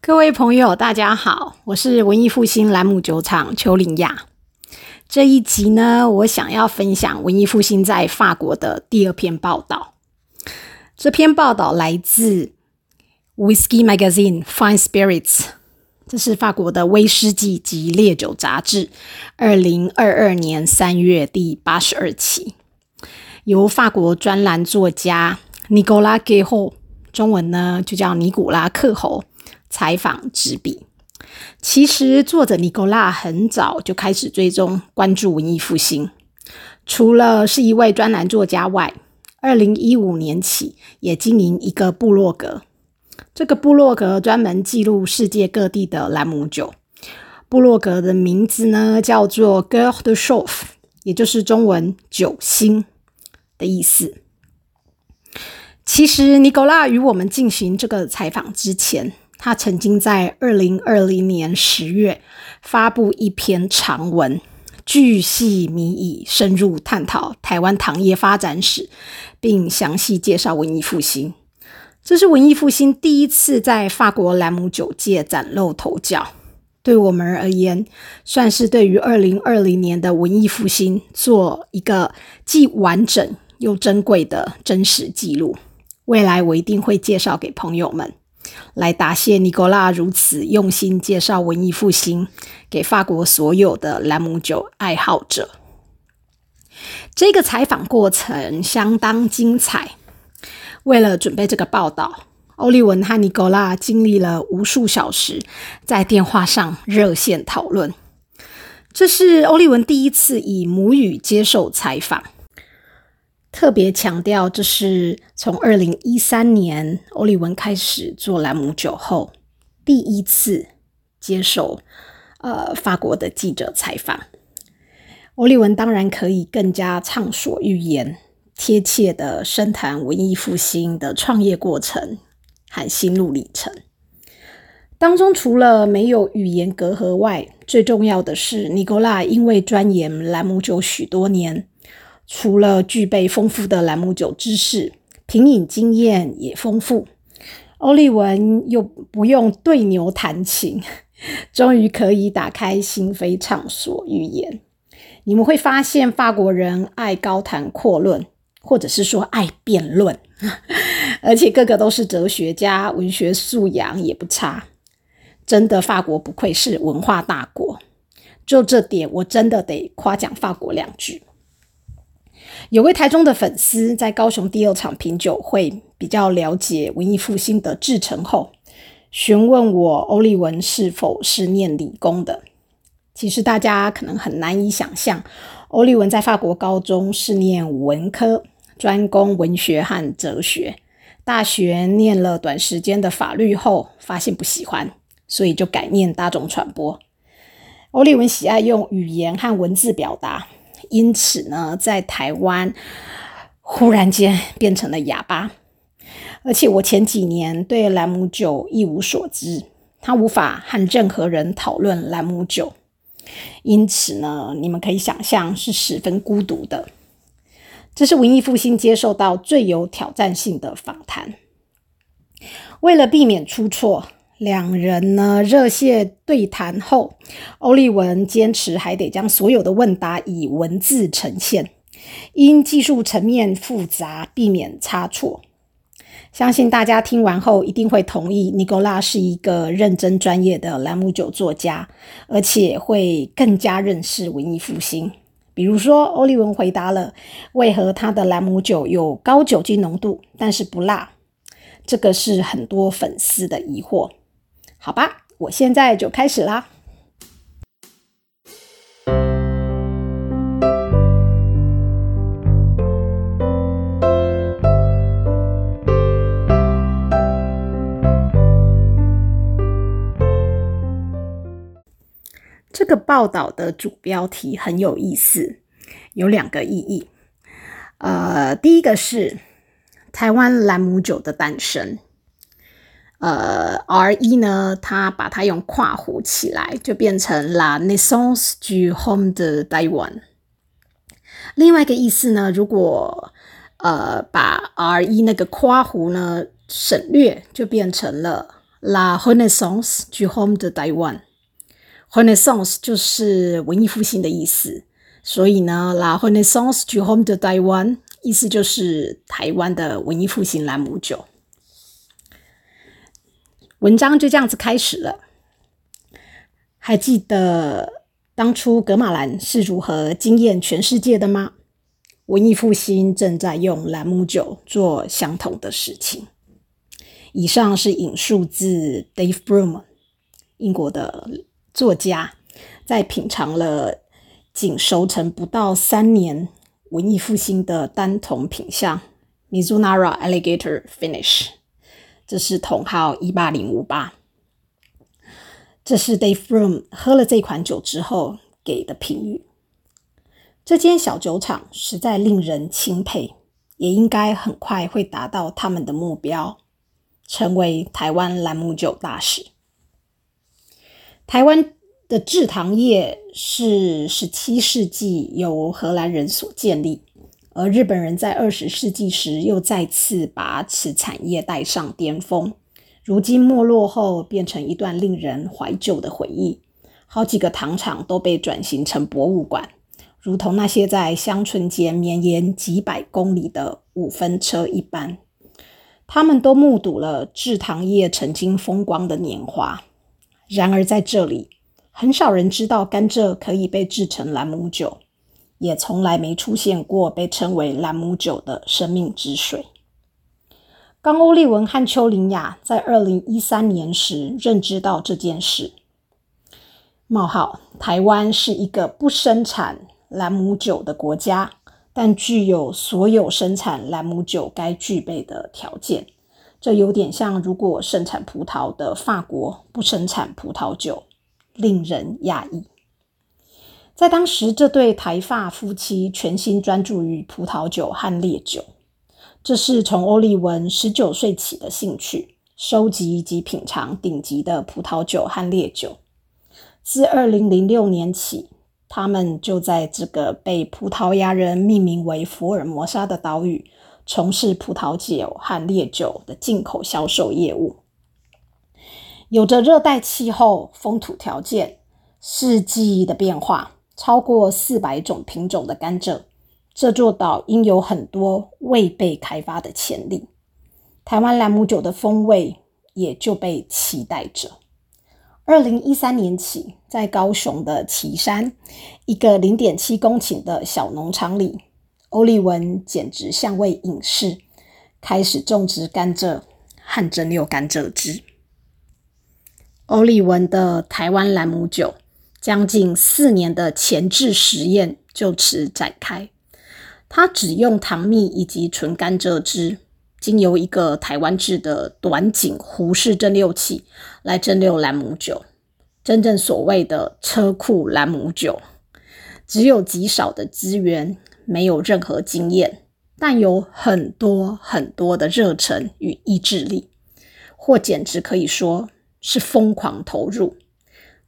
各位朋友，大家好，我是文艺复兴兰姆酒厂邱林亚。这一集呢，我想要分享文艺复兴在法国的第二篇报道。这篇报道来自 Whisky Magazine Fine Spirits，这是法国的威士忌及烈酒杂志，二零二二年三月第八十二期，由法国专栏作家尼古拉·克侯，中文呢就叫尼古拉·克侯。采访执笔。其实作者尼古拉很早就开始追踪关注文艺复兴，除了是一位专栏作家外，二零一五年起也经营一个部落格。这个部落格专门记录世界各地的兰姆酒。部落格的名字呢叫做 “Girl de s h o f 也就是中文“酒星”的意思。其实尼古拉与我们进行这个采访之前。他曾经在二零二零年十月发布一篇长文，巨细靡遗、深入探讨台湾糖业发展史，并详细介绍文艺复兴。这是文艺复兴第一次在法国兰姆酒界崭露头角，对我们而言，算是对于二零二零年的文艺复兴做一个既完整又珍贵的真实记录。未来我一定会介绍给朋友们。来答谢尼古拉如此用心介绍文艺复兴给法国所有的兰姆酒爱好者。这个采访过程相当精彩。为了准备这个报道，欧利文和尼古拉经历了无数小时在电话上热线讨论。这是欧利文第一次以母语接受采访。特别强调，这是从二零一三年欧利文开始做栏目酒后，第一次接受呃法国的记者采访。欧利文当然可以更加畅所欲言，贴切的深谈文艺复兴的创业过程和心路历程。当中除了没有语言隔阂外，最重要的是尼古拉因为钻研兰姆酒许多年。除了具备丰富的兰姆酒知识，品饮经验也丰富。欧利文又不用对牛弹琴，终于可以打开心扉畅所欲言。你们会发现，法国人爱高谈阔论，或者是说爱辩论，而且个个都是哲学家，文学素养也不差。真的，法国不愧是文化大国。就这点，我真的得夸奖法国两句。有位台中的粉丝在高雄第二场品酒会比较了解文艺复兴的制成后，询问我欧利文是否是念理工的。其实大家可能很难以想象，欧利文在法国高中是念文科，专攻文学和哲学。大学念了短时间的法律后，发现不喜欢，所以就改念大众传播。欧利文喜爱用语言和文字表达。因此呢，在台湾忽然间变成了哑巴，而且我前几年对兰姆酒一无所知，他无法和任何人讨论兰姆酒，因此呢，你们可以想象是十分孤独的。这是文艺复兴接受到最有挑战性的访谈，为了避免出错。两人呢热线对谈后，欧利文坚持还得将所有的问答以文字呈现，因技术层面复杂，避免差错。相信大家听完后一定会同意，尼古拉是一个认真专业的栏目酒作家，而且会更加认识文艺复兴。比如说，欧利文回答了为何他的兰姆酒有高酒精浓度，但是不辣，这个是很多粉丝的疑惑。好吧，我现在就开始啦。个报道的主标题很有意思，有两个意义。呃，第一个是台湾兰姆酒的诞生。呃，R 一呢，它把它用括弧起来，就变成 La naissance du Home de Taiwan。另外一个意思呢，如果呃把 R 一那个括弧呢省略，就变成了 La renaissance du homme de Taiwan。Renaissance 就是文艺复兴的意思，所以呢，La Renaissance du Home de Taiwan 意思就是台湾的文艺复兴兰姆酒。文章就这样子开始了。还记得当初格马兰是如何惊艳全世界的吗？文艺复兴正在用兰姆酒做相同的事情。以上是引述自 Dave Broom，英国的作家，在品尝了仅熟成不到三年文艺复兴的单桶品相 Mizunara Alligator Finish。这是同号一八零五八。这是 Dave Broom 喝了这款酒之后给的评语。这间小酒厂实在令人钦佩，也应该很快会达到他们的目标，成为台湾兰姆酒大使。台湾的制糖业是十七世纪由荷兰人所建立。而日本人在二十世纪时又再次把此产业带上巅峰，如今没落后，变成一段令人怀旧的回忆。好几个糖厂都被转型成博物馆，如同那些在乡村间绵延几百公里的五分车一般。他们都目睹了制糖业曾经风光的年华。然而在这里，很少人知道甘蔗可以被制成兰姆酒。也从来没出现过被称为兰姆酒的生命之水。冈欧利文和丘林雅在二零一三年时认知到这件事，冒号台湾是一个不生产兰姆酒的国家，但具有所有生产兰姆酒该具备的条件。这有点像如果生产葡萄的法国不生产葡萄酒，令人讶异。在当时，这对台发夫妻全心专注于葡萄酒和烈酒，这是从欧利文十九岁起的兴趣，收集及品尝顶级的葡萄酒和烈酒。自二零零六年起，他们就在这个被葡萄牙人命名为福尔摩沙的岛屿，从事葡萄酒和烈酒的进口销售业务。有着热带气候、风土条件、四季的变化。超过四百种品种的甘蔗，这座岛应有很多未被开发的潜力。台湾兰姆酒的风味也就被期待着。二零一三年起，在高雄的旗山一个零点七公顷的小农场里，欧利文简直像位隐士，开始种植甘蔗和蒸馏甘蔗汁。欧利文的台湾兰姆酒。将近四年的前置实验就此展开。他只用糖蜜以及纯甘蔗汁，经由一个台湾制的短颈壶式蒸馏器来蒸馏兰姆酒。真正所谓的车库兰姆酒，只有极少的资源，没有任何经验，但有很多很多的热忱与意志力，或简直可以说是疯狂投入。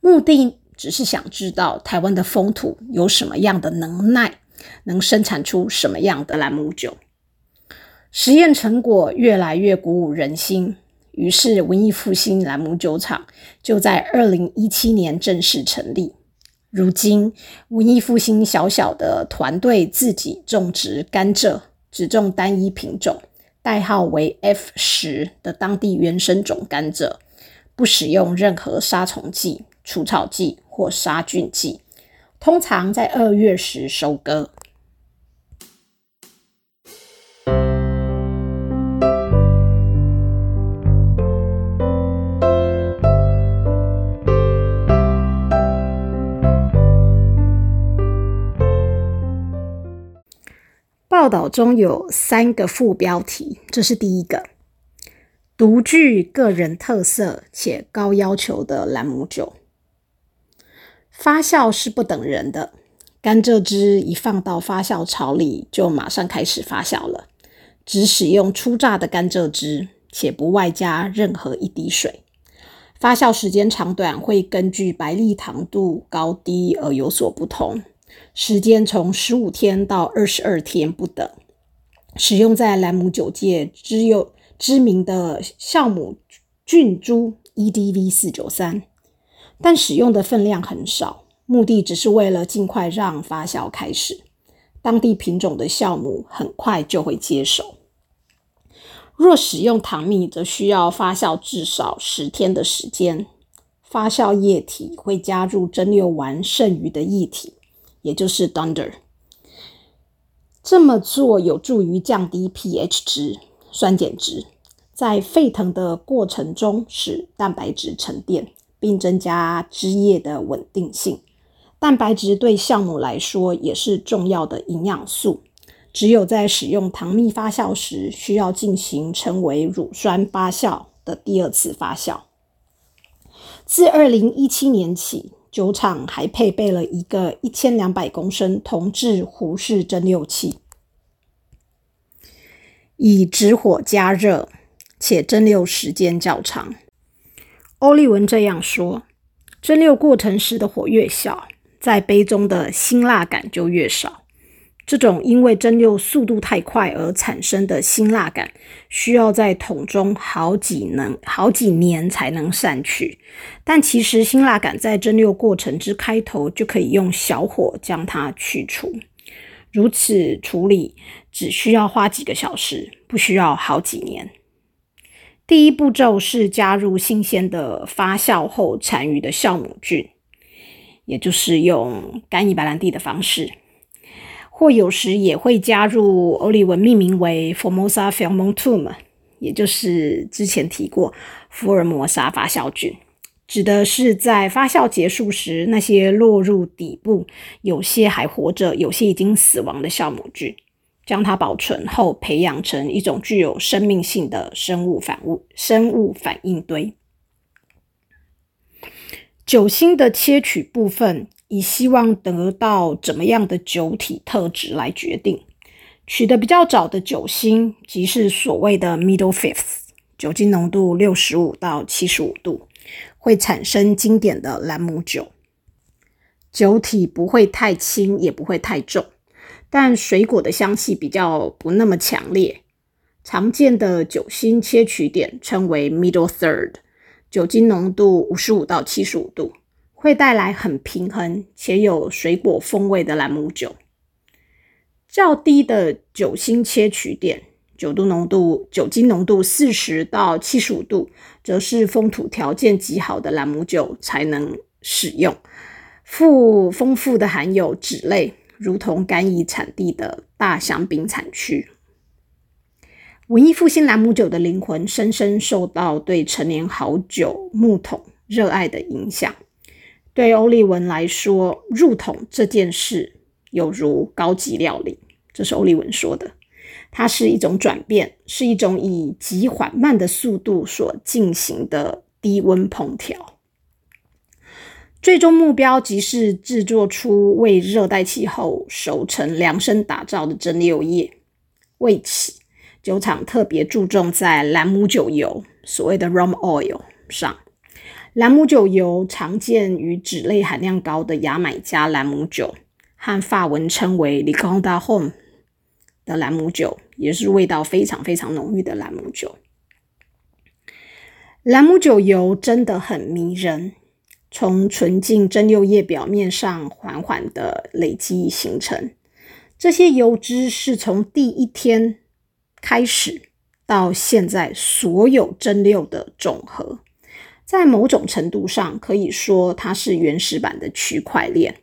目的。只是想知道台湾的风土有什么样的能耐，能生产出什么样的兰姆酒。实验成果越来越鼓舞人心，于是文艺复兴兰姆酒厂就在二零一七年正式成立。如今，文艺复兴小小的团队自己种植甘蔗，只种单一品种，代号为 F 十的当地原生种甘蔗，不使用任何杀虫剂、除草剂。或杀菌剂，通常在二月时收割。报道中有三个副标题，这是第一个：独具个人特色且高要求的兰姆酒。发酵是不等人的，甘蔗汁一放到发酵槽里，就马上开始发酵了。只使用初榨的甘蔗汁，且不外加任何一滴水。发酵时间长短会根据白粒糖度高低而有所不同，时间从十五天到二十二天不等。使用在兰姆酒界只有知名的酵母菌株 EDV 四九三，但使用的分量很少，目的只是为了尽快让发酵开始。当地品种的酵母很快就会接手。若使用糖蜜，则需要发酵至少十天的时间。发酵液体会加入蒸馏完剩余的液体，也就是 dunder。这么做有助于降低 pH 值（酸碱值），在沸腾的过程中使蛋白质沉淀，并增加汁液的稳定性。蛋白质对酵母来说也是重要的营养素。只有在使用糖蜜发酵时，需要进行称为乳酸发酵的第二次发酵。自二零一七年起，酒厂还配备了一个一千两百公升铜制壶式蒸馏器，以直火加热，且蒸馏时间较长。欧利文这样说：蒸馏过程时的火越小，在杯中的辛辣感就越少。这种因为蒸馏速度太快而产生的辛辣感，需要在桶中好几能好几年才能散去。但其实辛辣感在蒸馏过程之开头就可以用小火将它去除。如此处理只需要花几个小时，不需要好几年。第一步骤是加入新鲜的发酵后残余的酵母菌，也就是用干邑白兰地的方式。或有时也会加入欧利文命名为 Formosa fermentum，也就是之前提过福尔摩沙发酵菌，指的是在发酵结束时那些落入底部、有些还活着、有些已经死亡的酵母菌，将它保存后培养成一种具有生命性的生物反物生物反应堆。酒心的切取部分。以希望得到怎么样的酒体特质来决定，取得比较早的酒心，即是所谓的 middle fifth，酒精浓度六十五到七十五度，会产生经典的兰姆酒。酒体不会太轻，也不会太重，但水果的香气比较不那么强烈。常见的酒心切取点称为 middle third，酒精浓度五十五到七十五度。会带来很平衡且有水果风味的兰姆酒。较低的酒心切取点，酒度浓度酒精浓度四十到七十五度，则是风土条件极好的兰姆酒才能使用。富丰富的含有脂类，如同干邑产地的大香槟产区。文艺复兴兰姆酒的灵魂，深深受到对陈年好酒木桶热爱的影响。对欧利文来说，入桶这件事有如高级料理。这是欧利文说的。它是一种转变，是一种以极缓慢的速度所进行的低温烹调。最终目标即是制作出为热带气候熟成量身打造的蒸馏液。为此，酒厂特别注重在兰姆酒油（所谓的 rum oil） 上。兰姆酒油常见于脂类含量高的牙买加兰姆酒和法文称为 l i c o n d a Home 的兰姆酒，也是味道非常非常浓郁的兰姆酒。兰姆酒油真的很迷人，从纯净蒸馏液表面上缓缓的累积形成。这些油脂是从第一天开始到现在所有蒸馏的总和。在某种程度上，可以说它是原始版的区块链，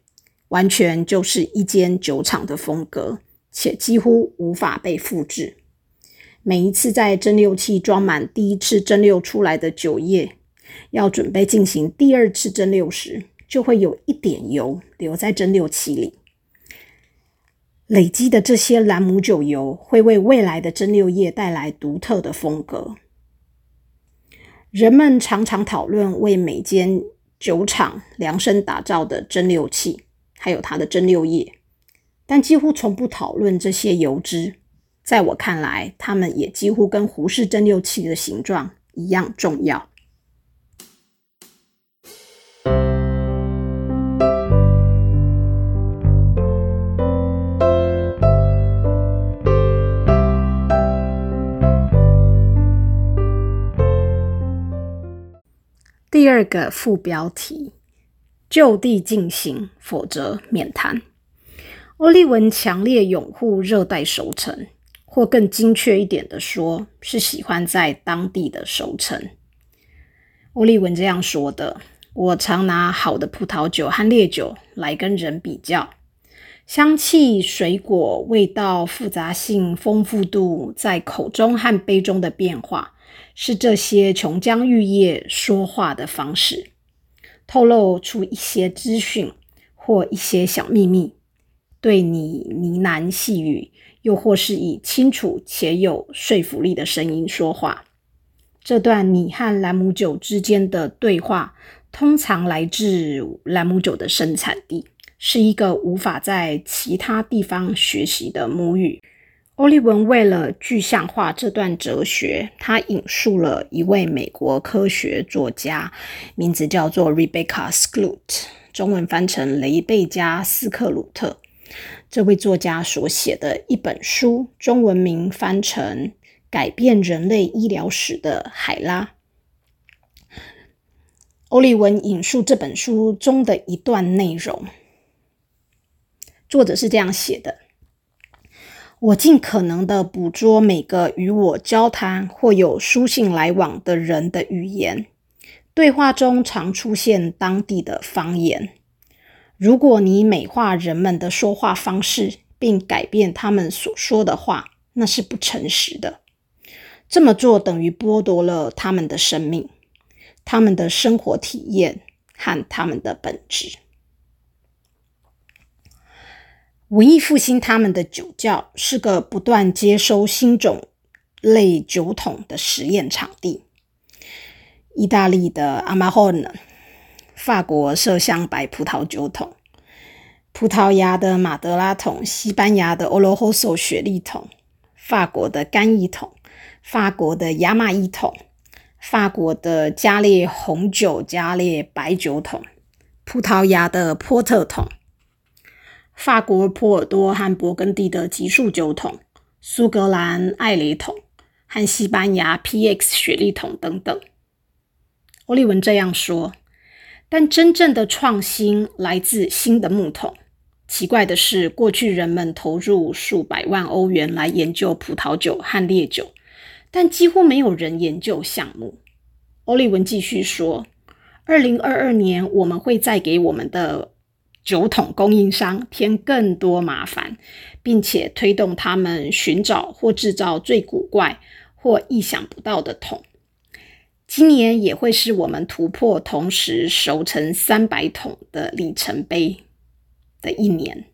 完全就是一间酒厂的风格，且几乎无法被复制。每一次在蒸馏器装满第一次蒸馏出来的酒液，要准备进行第二次蒸馏时，就会有一点油留在蒸馏器里。累积的这些兰姆酒油会为未来的蒸馏液带来独特的风格。人们常常讨论为每间酒厂量身打造的蒸馏器，还有它的蒸馏液，但几乎从不讨论这些油脂在我看来，它们也几乎跟胡氏蒸馏器的形状一样重要。第二个副标题：就地进行，否则免谈。欧利文强烈拥护热带熟成，或更精确一点的说，是喜欢在当地的熟成。欧利文这样说的：“我常拿好的葡萄酒和烈酒来跟人比较，香气、水果、味道、复杂性、丰富度，在口中和杯中的变化。”是这些琼浆玉液说话的方式，透露出一些资讯或一些小秘密，对你呢喃细语，又或是以清楚且有说服力的声音说话。这段你和兰姆酒之间的对话，通常来自兰姆酒的生产地，是一个无法在其他地方学习的母语。欧利文为了具象化这段哲学，他引述了一位美国科学作家，名字叫做 Rebecca Skloot，中文翻成雷贝加·斯克鲁特。这位作家所写的一本书，中文名翻成《改变人类医疗史的海拉》。欧利文引述这本书中的一段内容，作者是这样写的。我尽可能的捕捉每个与我交谈或有书信来往的人的语言，对话中常出现当地的方言。如果你美化人们的说话方式，并改变他们所说的话，那是不诚实的。这么做等于剥夺了他们的生命、他们的生活体验和他们的本质。文艺复兴他们的酒窖是个不断接收新种类酒桶的实验场地。意大利的阿玛霍纳，法国麝香白葡萄酒桶，葡萄牙的马德拉桶，西班牙的欧罗霍索雪莉桶，法国的干邑桶，法国的亚马伊桶，法国的加列红酒加列白酒桶，葡萄牙的波特桶。法国波尔多和勃艮第的极速酒桶，苏格兰艾雷桶和西班牙 PX 雪莉桶等等。欧利文这样说。但真正的创新来自新的木桶。奇怪的是，过去人们投入数百万欧元来研究葡萄酒和烈酒，但几乎没有人研究橡木。欧利文继续说：“二零二二年，我们会再给我们的。”酒桶供应商添更多麻烦，并且推动他们寻找或制造最古怪或意想不到的桶。今年也会是我们突破同时熟成三百桶的里程碑的一年。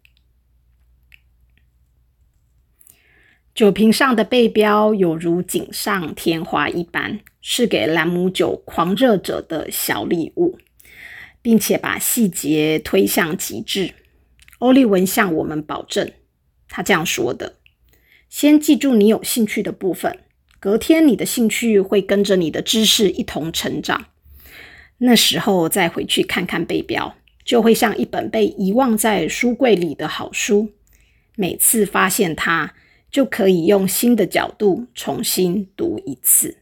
酒瓶上的背标有如锦上添花一般，是给兰姆酒狂热者的小礼物。并且把细节推向极致。欧利文向我们保证，他这样说的：“先记住你有兴趣的部分，隔天你的兴趣会跟着你的知识一同成长。那时候再回去看看背标，就会像一本被遗忘在书柜里的好书。每次发现它，就可以用新的角度重新读一次。”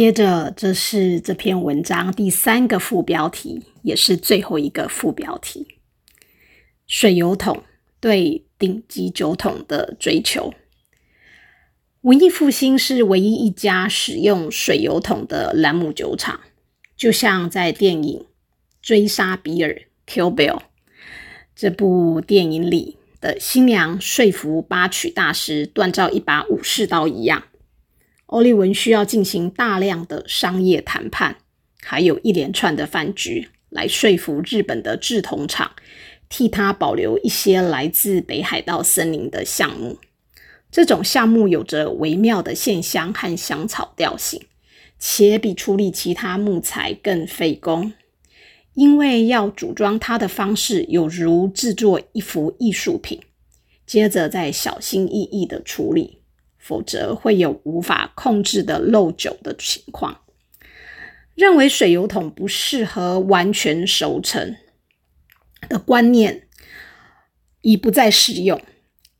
接着，这是这篇文章第三个副标题，也是最后一个副标题：水油桶对顶级酒桶的追求。文艺复兴是唯一一家使用水油桶的兰姆酒厂，就像在电影《追杀比尔》（Kill Bill） 这部电影里的新娘说服八曲大师锻造一把武士刀一样。欧利文需要进行大量的商业谈判，还有一连串的饭局，来说服日本的制铜厂替他保留一些来自北海道森林的项目。这种项目有着微妙的线香和香草调性，且比处理其他木材更费工，因为要组装它的方式有如制作一幅艺术品，接着再小心翼翼的处理，否则会有无法控制的漏酒的情况。认为水油桶不适合完全熟成的观念已不再适用，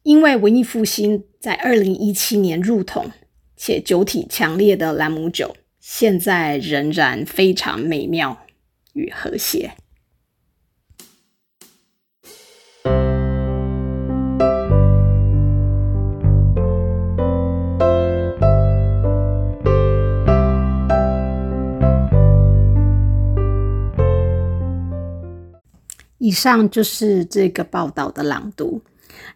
因为文艺复兴在二零一七年入桶且酒体强烈的兰姆酒，现在仍然非常美妙与和谐。以上就是这个报道的朗读。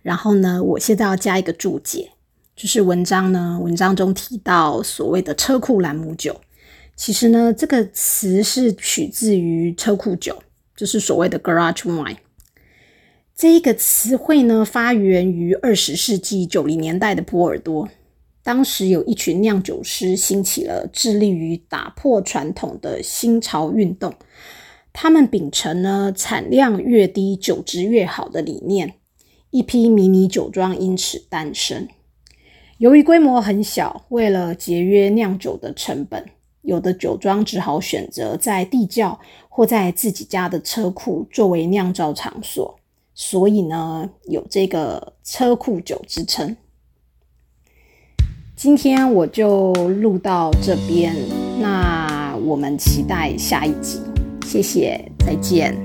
然后呢，我现在要加一个注解，就是文章呢，文章中提到所谓的车库兰姆酒，其实呢，这个词是取自于车库酒，就是所谓的 garage wine。这一个词汇呢，发源于二十世纪九零年代的波尔多，当时有一群酿酒师兴起了致力于打破传统的新潮运动。他们秉承呢产量越低酒质越好的理念，一批迷你酒庄因此诞生。由于规模很小，为了节约酿酒的成本，有的酒庄只好选择在地窖或在自己家的车库作为酿造场所，所以呢有这个车库酒之称。今天我就录到这边，那我们期待下一集。谢谢，再见。